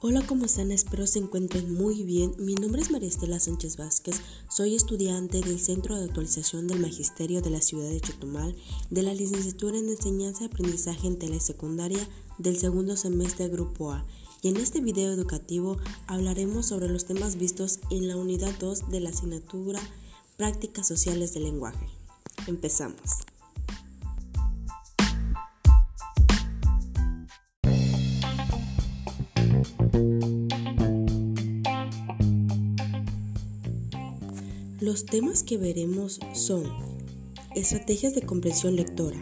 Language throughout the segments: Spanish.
Hola, ¿cómo están? Espero se encuentren muy bien. Mi nombre es María Estela Sánchez Vázquez. Soy estudiante del Centro de Actualización del Magisterio de la Ciudad de Chetumal de la licenciatura en Enseñanza y Aprendizaje en Telesecundaria del segundo semestre Grupo A. Y en este video educativo hablaremos sobre los temas vistos en la unidad 2 de la asignatura Prácticas Sociales del Lenguaje. Empezamos. Los temas que veremos son estrategias de comprensión lectora,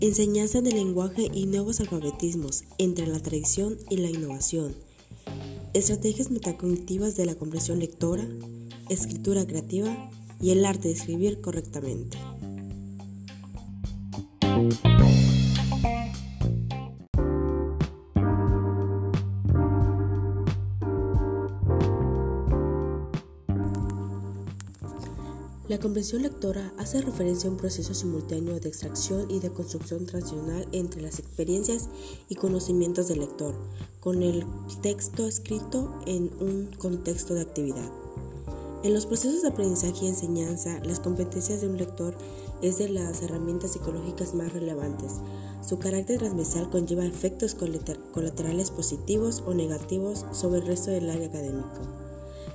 enseñanza del lenguaje y nuevos alfabetismos entre la tradición y la innovación, estrategias metacognitivas de la comprensión lectora, escritura creativa y el arte de escribir correctamente. La comprensión lectora hace referencia a un proceso simultáneo de extracción y de construcción tradicional entre las experiencias y conocimientos del lector, con el texto escrito en un contexto de actividad. En los procesos de aprendizaje y enseñanza, las competencias de un lector es de las herramientas psicológicas más relevantes. Su carácter transversal conlleva efectos colaterales positivos o negativos sobre el resto del área académico.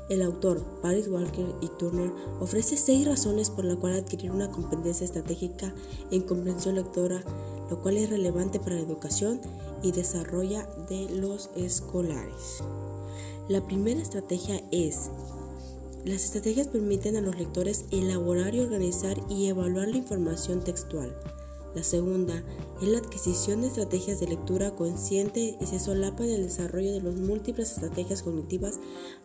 El autor, Paris Walker y Turner, ofrece seis razones por las cuales adquirir una competencia estratégica en comprensión lectora, lo cual es relevante para la educación y desarrollo de los escolares. La primera estrategia es las estrategias permiten a los lectores elaborar y organizar y evaluar la información textual. La segunda es la adquisición de estrategias de lectura consciente y se solapa en el desarrollo de las múltiples estrategias cognitivas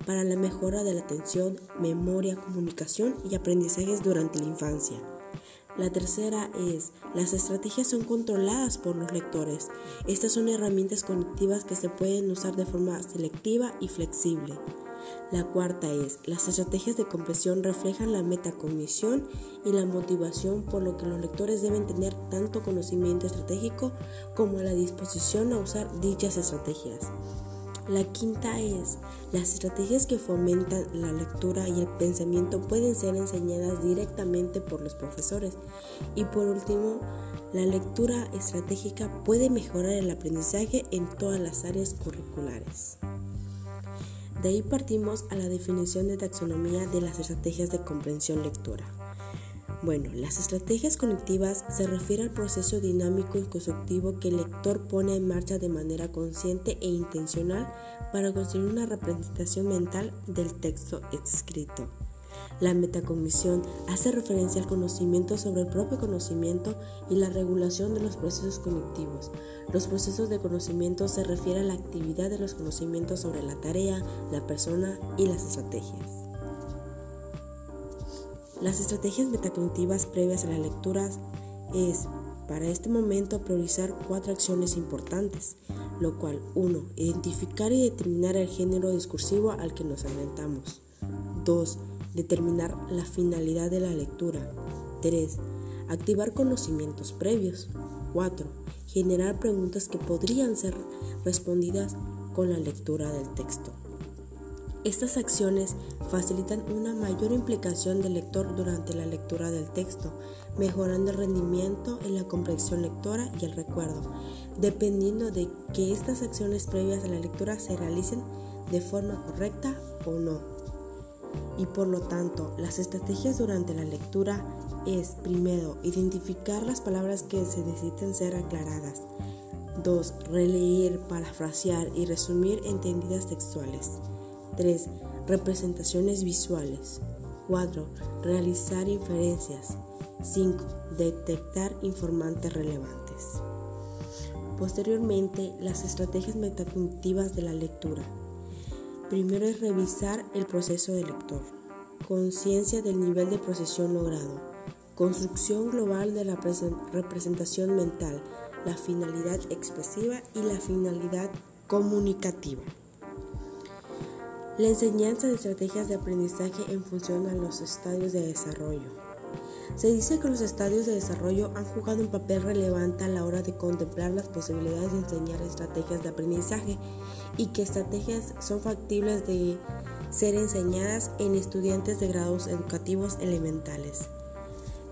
para la mejora de la atención, memoria, comunicación y aprendizajes durante la infancia. La tercera es, las estrategias son controladas por los lectores. Estas son herramientas cognitivas que se pueden usar de forma selectiva y flexible. La cuarta es, las estrategias de comprensión reflejan la metacognición y la motivación por lo que los lectores deben tener tanto conocimiento estratégico como la disposición a usar dichas estrategias. La quinta es, las estrategias que fomentan la lectura y el pensamiento pueden ser enseñadas directamente por los profesores. Y por último, la lectura estratégica puede mejorar el aprendizaje en todas las áreas curriculares. De ahí partimos a la definición de taxonomía de las estrategias de comprensión lectora. Bueno, las estrategias cognitivas se refiere al proceso dinámico y constructivo que el lector pone en marcha de manera consciente e intencional para construir una representación mental del texto escrito. La metacognición hace referencia al conocimiento sobre el propio conocimiento y la regulación de los procesos cognitivos. Los procesos de conocimiento se refieren a la actividad de los conocimientos sobre la tarea, la persona y las estrategias. Las estrategias metacognitivas previas a las lecturas es, para este momento, priorizar cuatro acciones importantes, lo cual 1. Identificar y determinar el género discursivo al que nos enfrentamos. 2 Determinar la finalidad de la lectura. 3. Activar conocimientos previos. 4. Generar preguntas que podrían ser respondidas con la lectura del texto. Estas acciones facilitan una mayor implicación del lector durante la lectura del texto, mejorando el rendimiento en la comprensión lectora y el recuerdo, dependiendo de que estas acciones previas a la lectura se realicen de forma correcta o no y por lo tanto las estrategias durante la lectura es primero identificar las palabras que se necesitan ser aclaradas. 2. Releer, parafrasear y resumir entendidas textuales. 3. Representaciones visuales. 4. Realizar inferencias. 5. Detectar informantes relevantes. Posteriormente, las estrategias metacognitivas de la lectura. Primero es revisar el proceso del lector, conciencia del nivel de procesión logrado, construcción global de la representación mental, la finalidad expresiva y la finalidad comunicativa. La enseñanza de estrategias de aprendizaje en función a los estadios de desarrollo. Se dice que los estadios de desarrollo han jugado un papel relevante a la hora de contemplar las posibilidades de enseñar estrategias de aprendizaje y que estrategias son factibles de ser enseñadas en estudiantes de grados educativos elementales.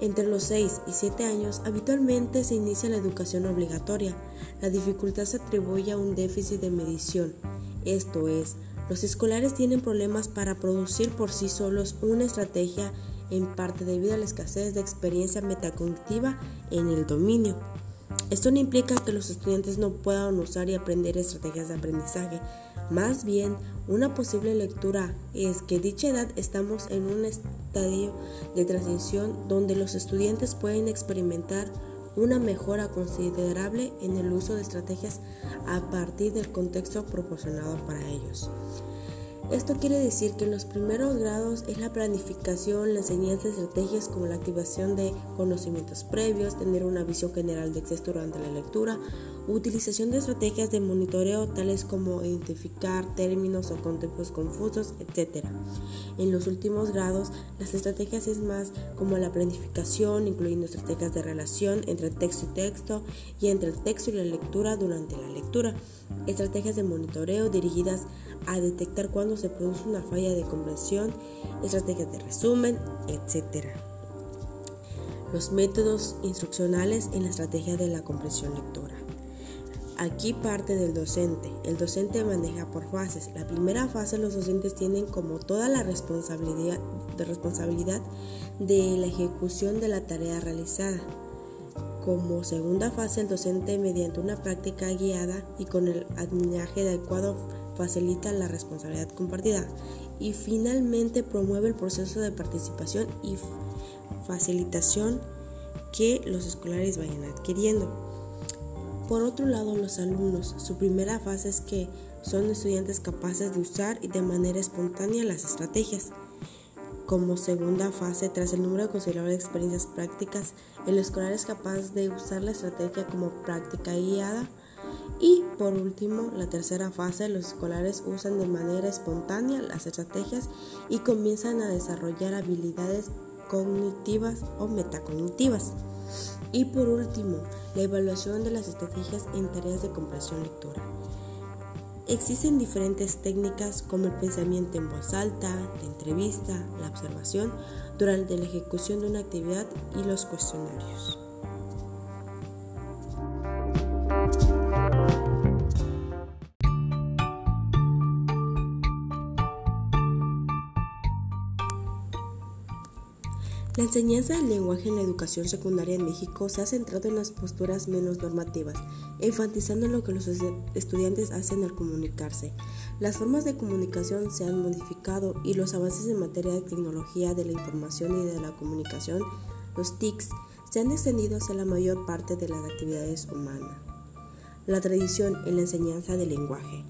Entre los 6 y 7 años habitualmente se inicia la educación obligatoria. La dificultad se atribuye a un déficit de medición, esto es, los escolares tienen problemas para producir por sí solos una estrategia en parte debido a la escasez de experiencia metacognitiva en el dominio. Esto no implica que los estudiantes no puedan usar y aprender estrategias de aprendizaje. Más bien, una posible lectura es que dicha edad estamos en un estadio de transición donde los estudiantes pueden experimentar una mejora considerable en el uso de estrategias a partir del contexto proporcionado para ellos. Esto quiere decir que en los primeros grados es la planificación, la enseñanza de estrategias como la activación de conocimientos previos, tener una visión general de texto durante la lectura, utilización de estrategias de monitoreo tales como identificar términos o conceptos confusos, etc. En los últimos grados, las estrategias es más como la planificación, incluyendo estrategias de relación entre texto y texto y entre el texto y la lectura durante la lectura, estrategias de monitoreo dirigidas a detectar cuando se produce una falla de comprensión, estrategias de resumen, etc. Los métodos instruccionales en la estrategia de la comprensión lectora. Aquí parte del docente. El docente maneja por fases. La primera fase los docentes tienen como toda la responsabilidad de, responsabilidad de la ejecución de la tarea realizada. Como segunda fase el docente mediante una práctica guiada y con el adminaje adecuado facilita la responsabilidad compartida y finalmente promueve el proceso de participación y facilitación que los escolares vayan adquiriendo. Por otro lado, los alumnos, su primera fase es que son estudiantes capaces de usar y de manera espontánea las estrategias. Como segunda fase, tras el número considerable de experiencias prácticas, el escolar es capaz de usar la estrategia como práctica guiada y por último, la tercera fase, los escolares usan de manera espontánea las estrategias y comienzan a desarrollar habilidades cognitivas o metacognitivas. Y por último, la evaluación de las estrategias en tareas de comprensión lectora. Existen diferentes técnicas como el pensamiento en voz alta, la entrevista, la observación durante la ejecución de una actividad y los cuestionarios. La enseñanza del lenguaje en la educación secundaria en México se ha centrado en las posturas menos normativas, enfatizando lo que los estudiantes hacen al comunicarse. Las formas de comunicación se han modificado y los avances en materia de tecnología de la información y de la comunicación, los TICs, se han extendido hacia la mayor parte de las actividades humanas. La tradición en la enseñanza del lenguaje.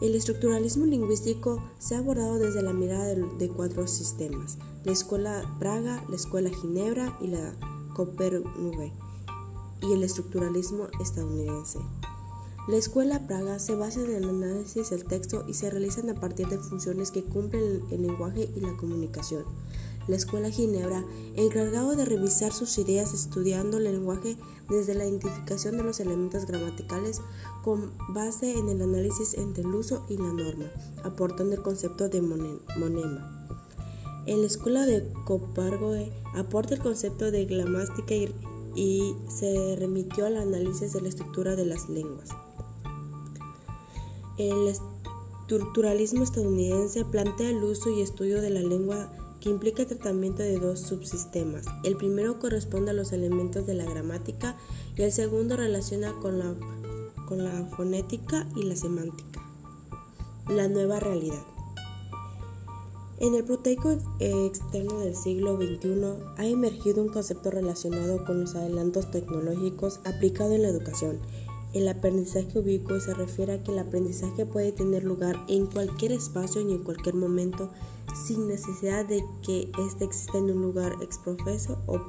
El estructuralismo lingüístico se ha abordado desde la mirada de, cuatro sistemas, la Escuela Praga, la Escuela Ginebra y la Copernic, y el estructuralismo estadounidense. La Escuela Praga se basa en el análisis del texto y se realizan a partir de funciones que cumplen el lenguaje y la comunicación la Escuela Ginebra, encargado de revisar sus ideas estudiando el lenguaje desde la identificación de los elementos gramaticales con base en el análisis entre el uso y la norma, aportando el concepto de monema. En la Escuela de Copargoe aporta el concepto de gramática y, se remitió al análisis de la estructura de las lenguas. El estructuralismo estadounidense plantea el uso y estudio de la lengua que implica el tratamiento de dos subsistemas. El primero corresponde a los elementos de la gramática y el segundo relaciona con la, con la fonética y la semántica. La nueva realidad. En el proteico externo del siglo XXI ha emergido un concepto relacionado con los adelantos tecnológicos aplicado en la educación. El aprendizaje ubicuo se refiere a que el aprendizaje puede tener lugar en cualquier espacio y en cualquier momento sin necesidad de que éste exista en un lugar exprofeso o,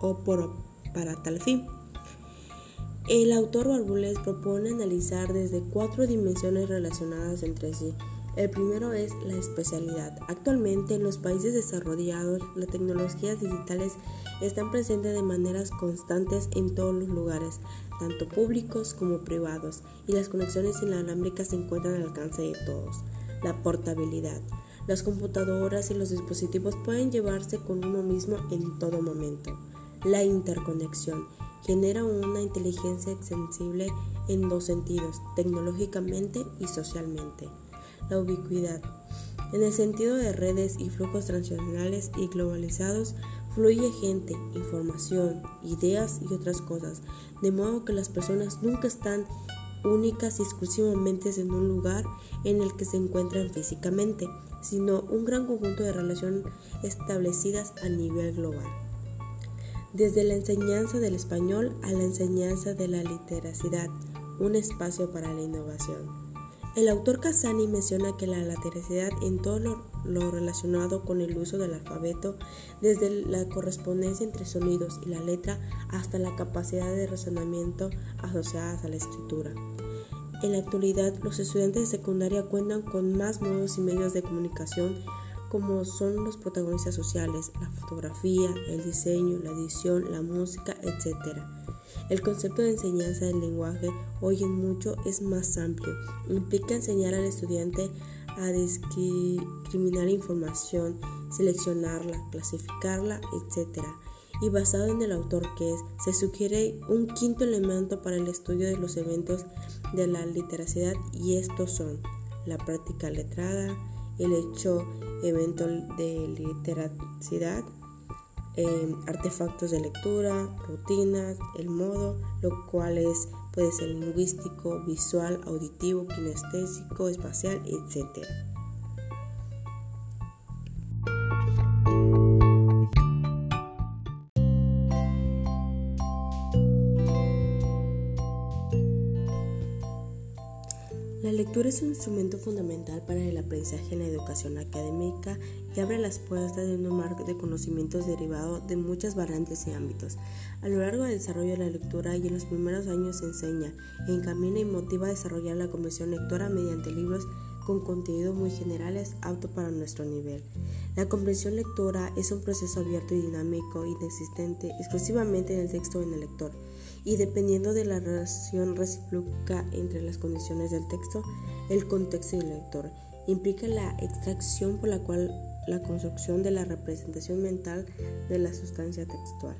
o por, para tal fin. El autor Barbules propone analizar desde cuatro dimensiones relacionadas entre sí, El primero es la especialidad. Actualmente en los países desarrollados las tecnologías digitales están presentes de maneras constantes en todos los lugares, tanto públicos como privados, y las conexiones inalámbricas se encuentran al alcance de todos. La portabilidad. Las computadoras y los dispositivos pueden llevarse con uno mismo en todo momento. La interconexión genera una inteligencia extensible en dos sentidos, tecnológicamente y socialmente la ubicuidad. En el sentido de redes y flujos transnacionales y globalizados, fluye gente, información, ideas y otras cosas, de modo que las personas nunca están únicas y exclusivamente en un lugar en el que se encuentran físicamente, sino un gran conjunto de relaciones establecidas a nivel global. Desde la enseñanza del español a la enseñanza de la literacidad, un espacio para la innovación. El autor Casani menciona que la lateralidad en todo lo, relacionado con el uso del alfabeto, desde la correspondencia entre sonidos y la letra hasta la capacidad de razonamiento asociadas a la escritura. En la actualidad, los estudiantes de secundaria cuentan con más modos y medios de comunicación como son los protagonistas sociales, la fotografía, el diseño, la edición, la música, etc. El concepto de enseñanza del lenguaje hoy en mucho es más amplio. Implica enseñar al estudiante a discriminar información, seleccionarla, clasificarla, etc. Y basado en el autor que es, se sugiere un quinto elemento para el estudio de los eventos de la literacidad y estos son la práctica letrada, el hecho evento de literacidad, Em, artefactos de lectura, rutinas, el modo, lo cual es, puede ser lingüístico, visual, auditivo, kinestésico, espacial, etc. lectura es un instrumento fundamental para el aprendizaje en la educación académica y abre las puertas de un marco de conocimientos derivado de muchas variantes y ámbitos. A lo largo del desarrollo de la lectura y en los primeros años se enseña, encamina y motiva a desarrollar la comprensión lectora mediante libros con contenidos muy generales aptos para nuestro nivel. La comprensión lectora es un proceso abierto y dinámico, inexistente exclusivamente en el texto o en el lector y dependiendo de la relación recíproca entre las condiciones del texto, el contexto y el lector, implica la extracción por la cual la construcción de la representación mental de la sustancia textual.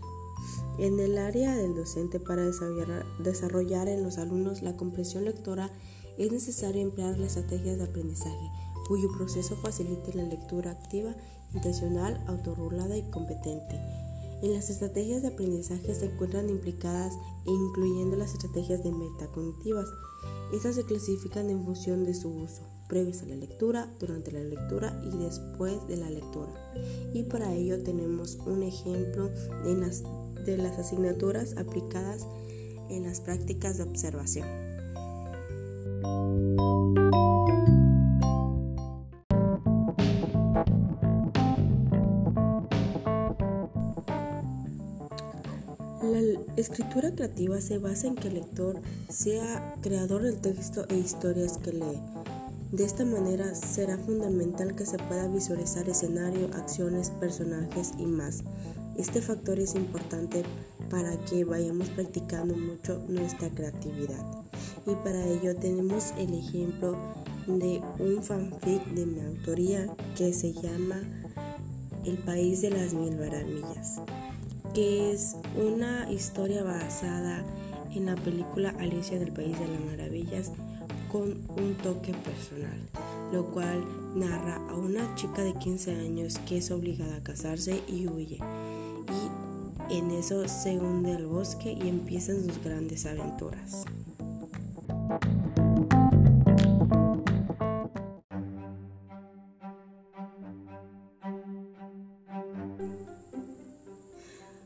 En el área del docente para desarrollar, en los alumnos la comprensión lectora es necesario emplear las estrategias de aprendizaje, cuyo proceso facilite la lectura activa, intencional, autorregulada y competente en las estrategias de aprendizaje se encuentran implicadas e incluyendo las estrategias de metacognitivas. Estas se clasifican en función de su uso, previos a la lectura, durante la lectura y después de la lectura. Y para ello tenemos un ejemplo de las, de las asignaturas aplicadas en las prácticas de observación. Escritura creativa se basa en que el lector sea creador del texto e historias que lee. De esta manera será fundamental que se pueda visualizar escenario, acciones, personajes y más. Este factor es importante para que vayamos practicando mucho nuestra creatividad. Y para ello tenemos el ejemplo de un fanfic de mi autoría que se llama El País de las Mil Maravillas que es una historia basada en la película Alicia del País de las Maravillas con un toque personal, lo cual narra a una chica de 15 años que es obligada a casarse y huye. Y en eso se hunde al bosque y empiezan sus grandes aventuras.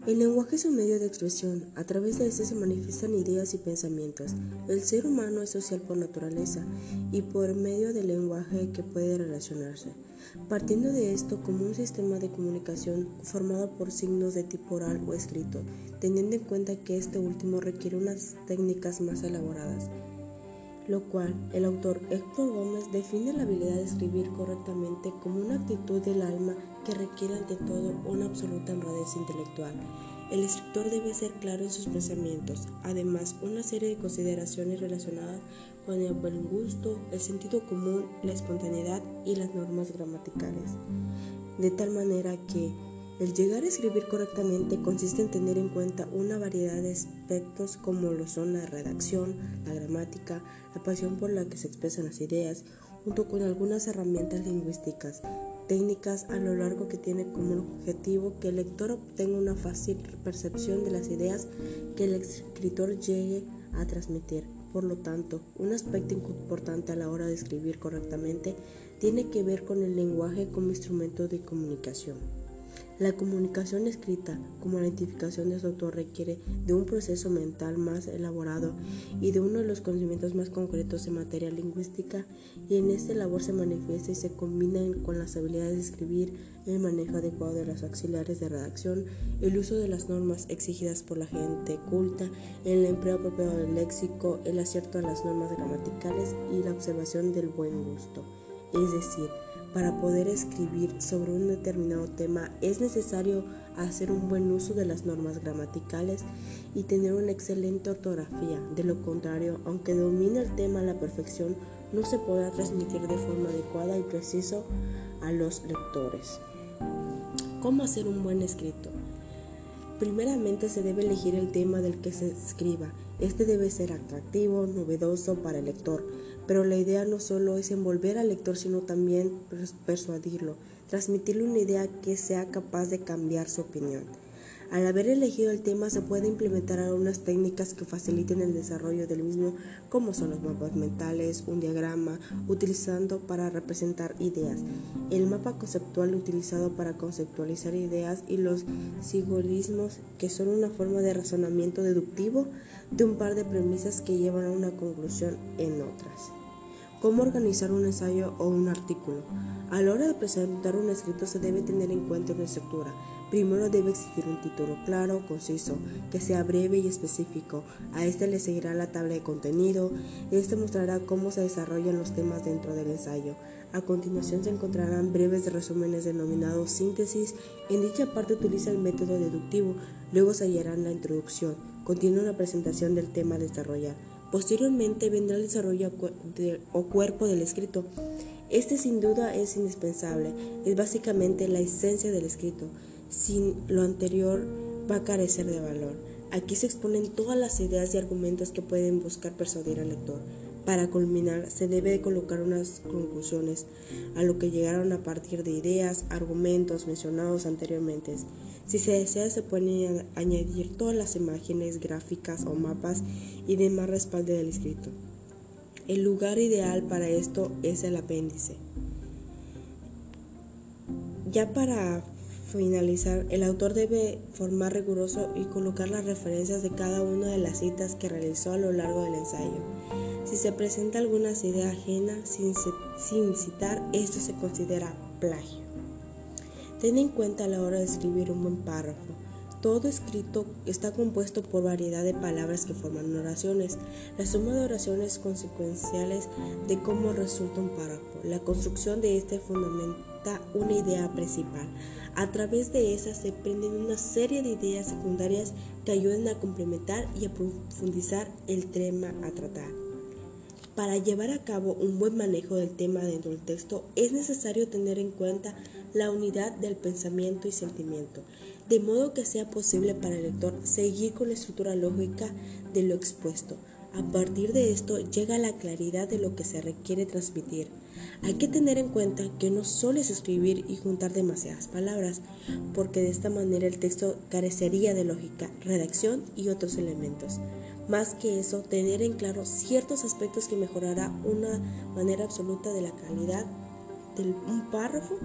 El lenguaje es un medio de expresión. A través de este se manifiestan ideas y pensamientos. El ser humano es social por naturaleza y por medio del lenguaje que puede relacionarse. Partiendo de esto como un sistema de comunicación formado por signos de tipo oral o escrito, teniendo en cuenta que este último requiere unas técnicas más elaboradas. Lo cual el autor Héctor Gómez define la habilidad de escribir correctamente como una actitud del alma que requiere ante todo una absoluta honradez intelectual. El escritor debe ser claro en sus pensamientos, además una serie de consideraciones relacionadas con el buen gusto, el sentido común, la espontaneidad y las normas gramaticales. De tal manera que el llegar a escribir correctamente consiste en tener en cuenta una variedad de aspectos como lo son la redacción, la gramática, la pasión por la que se expresan las ideas, junto con algunas herramientas lingüísticas, técnicas a lo largo que tiene como objetivo que el lector obtenga una fácil percepción de las ideas que el escritor llegue a transmitir. Por lo tanto, un aspecto importante a la hora de escribir correctamente tiene que ver con el lenguaje como instrumento de comunicación. La comunicación escrita, como la identificación de su autor, requiere de un proceso mental más elaborado y de uno de los conocimientos más concretos en materia lingüística, y en esta labor se manifiesta y se combina con las habilidades de escribir, el manejo adecuado de los auxiliares de redacción, el uso de las normas exigidas por la gente culta, el empleo apropiado del léxico, el acierto a las normas gramaticales y la observación del buen gusto. Es decir, para poder escribir sobre un determinado tema es necesario hacer un buen uso de las normas gramaticales y tener una excelente ortografía. De lo contrario, aunque domine el tema a la perfección, no se podrá transmitir de forma adecuada y preciso a los lectores. ¿Cómo hacer un buen escrito? Primeramente se debe elegir el tema del que se escriba. Este debe ser atractivo, novedoso para el lector pero la idea no solo es envolver al lector, sino también persuadirlo, transmitirle una idea que sea capaz de cambiar su opinión. Al haber elegido el tema se puede implementar algunas técnicas que faciliten el desarrollo del mismo, como son los mapas mentales, un diagrama, utilizando para representar ideas, el mapa conceptual utilizado para conceptualizar ideas y los sigolismos, que son una forma de razonamiento deductivo de un par de premisas que llevan a una conclusión en otras. ¿Cómo organizar un ensayo o un artículo? A la hora de presentar un escrito se debe tener en cuenta una estructura. Primero debe existir un título claro, conciso, que sea breve y específico. A este le seguirá la tabla de contenido. Este mostrará cómo se desarrollan los temas dentro del ensayo. A continuación se encontrarán breves resúmenes denominados síntesis. En dicha parte utiliza el método deductivo. Luego se hallarán la introducción. Continúa la presentación del tema a desarrollar. Posteriormente vendrá el desarrollo o cuerpo del escrito. Este sin duda es indispensable, es básicamente la esencia del escrito. Sin lo anterior va a carecer de valor. Aquí se exponen todas las ideas y argumentos que pueden buscar persuadir al lector. Para culminar, se debe colocar unas conclusiones a lo que llegaron a partir de ideas, argumentos mencionados anteriormente. Si se desea, se pueden añadir todas las imágenes, gráficas o mapas y demás respaldo del escrito. El lugar ideal para esto es el apéndice. Ya para finalizar, el autor debe formar riguroso y colocar las referencias de cada una de las citas que realizó a lo largo del ensayo. Si se presenta alguna idea ajena sin, sin citar, esto se considera plagio. Ten en cuenta a la hora de escribir un buen párrafo. Todo escrito está compuesto por variedad de palabras que forman oraciones. La suma de oraciones consecuenciales de cómo resulta un párrafo. La construcción de este una idea principal. A través de esa se prenden una serie de ideas secundarias que ayudan a complementar y a profundizar el tema a tratar. Para llevar a cabo un buen manejo del tema dentro del texto es necesario tener en cuenta la unidad del pensamiento y sentimiento, de modo que sea posible para el lector seguir con la estructura lógica de lo expuesto. A partir de esto llega la claridad de lo que se requiere transmitir. Hay que tener en cuenta que no solo es escribir y juntar demasiadas palabras, porque de esta manera el texto carecería de lógica, redacción y otros elementos. Más que eso, tener en claro ciertos aspectos que mejorará una manera absoluta de la calidad de un párrafo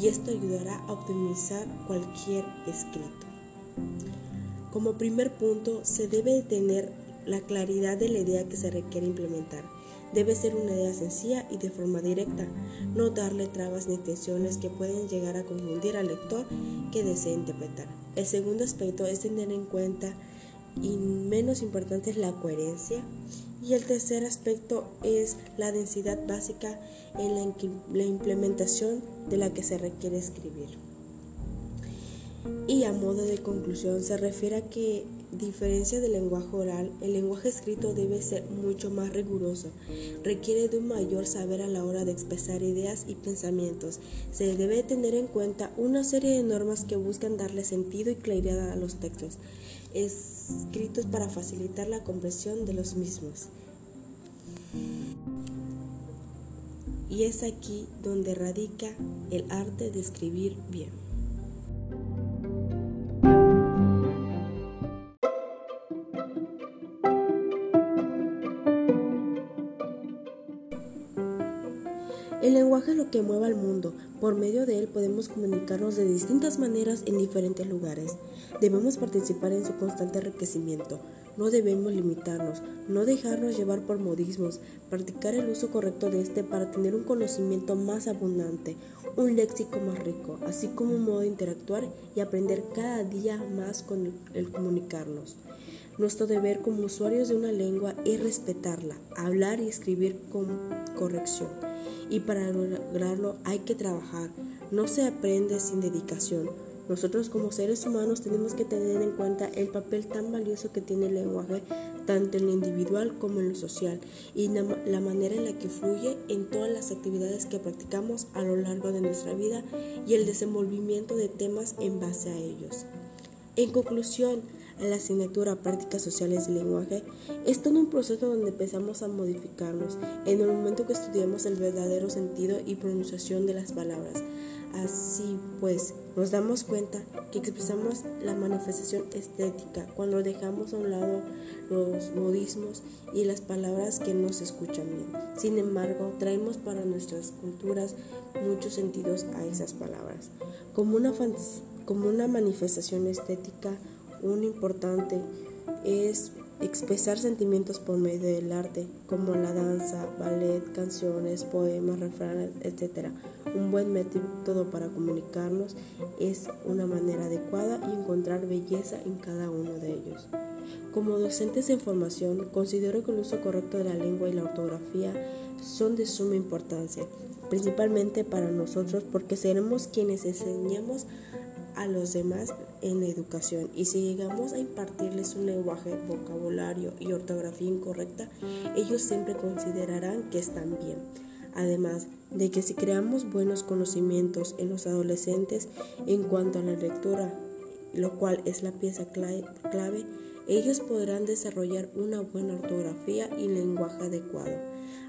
y esto ayudará a optimizar cualquier escrito. Como primer punto, se debe tener la claridad de la idea que se requiere implementar. Debe ser una idea sencilla y de forma directa, no darle trabas ni tensiones que pueden llegar a confundir al lector que desea interpretar. El segundo aspecto es tener en cuenta, y menos importante, es la coherencia Y el tercer aspecto es la densidad básica en la, la implementación de la que se requiere escribir. Y a modo de conclusión se refiere a que diferencia del lenguaje oral, el lenguaje escrito debe ser mucho más riguroso, requiere de un mayor saber a la hora de expresar ideas y pensamientos. Se debe tener en cuenta una serie de normas que buscan darle sentido y claridad a los textos, escritos para facilitar la comprensión de los mismos. Y es aquí donde radica el arte de escribir bien. Que mueve al mundo. Por medio de él podemos comunicarnos de distintas maneras en diferentes lugares. Debemos participar en su constante enriquecimiento. No debemos limitarnos, no dejarnos llevar por modismos, practicar el uso correcto de este para tener un conocimiento más abundante, un léxico más rico, así como un modo de interactuar y aprender cada día más con el comunicarnos. Nuestro deber como usuarios de una lengua es respetarla, hablar y escribir con corrección y para lograrlo hay que trabajar. No se aprende sin dedicación. Nosotros como seres humanos tenemos que tener en cuenta el papel tan valioso que tiene el lenguaje, tanto en lo individual como en lo social, y la manera en la que fluye en todas las actividades que practicamos a lo largo de nuestra vida y el desenvolvimiento de temas en base a ellos. En conclusión, en la asignatura Prácticas Sociales del Lenguaje, es todo un proceso donde empezamos a modificarnos en el momento que estudiamos el verdadero sentido y pronunciación de las palabras. Así pues, nos damos cuenta que expresamos la manifestación estética cuando dejamos a un lado los modismos y las palabras que no se escuchan bien. Sin embargo, traemos para nuestras culturas muchos sentidos a esas palabras. Como una, como una manifestación estética, un importante es expresar sentimientos por medio del arte, como la danza, ballet, canciones, poemas, refranes, etc. Un buen método para comunicarnos es una manera adecuada y encontrar belleza en cada uno de ellos. Como docentes en formación, considero que el uso correcto de la lengua y la ortografía son de suma importancia, principalmente para nosotros porque seremos quienes enseñemos a los demás en la educación y si llegamos a impartirles un lenguaje, vocabulario y ortografía incorrecta, ellos siempre considerarán que están bien. Además de que si creamos buenos conocimientos en los adolescentes en cuanto a la lectura, lo cual es la pieza clave, ellos podrán desarrollar una buena ortografía y lenguaje adecuado.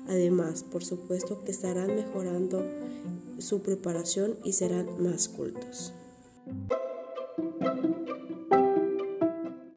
Además, por supuesto que estarán mejorando su preparación y serán más cultos. Thank you.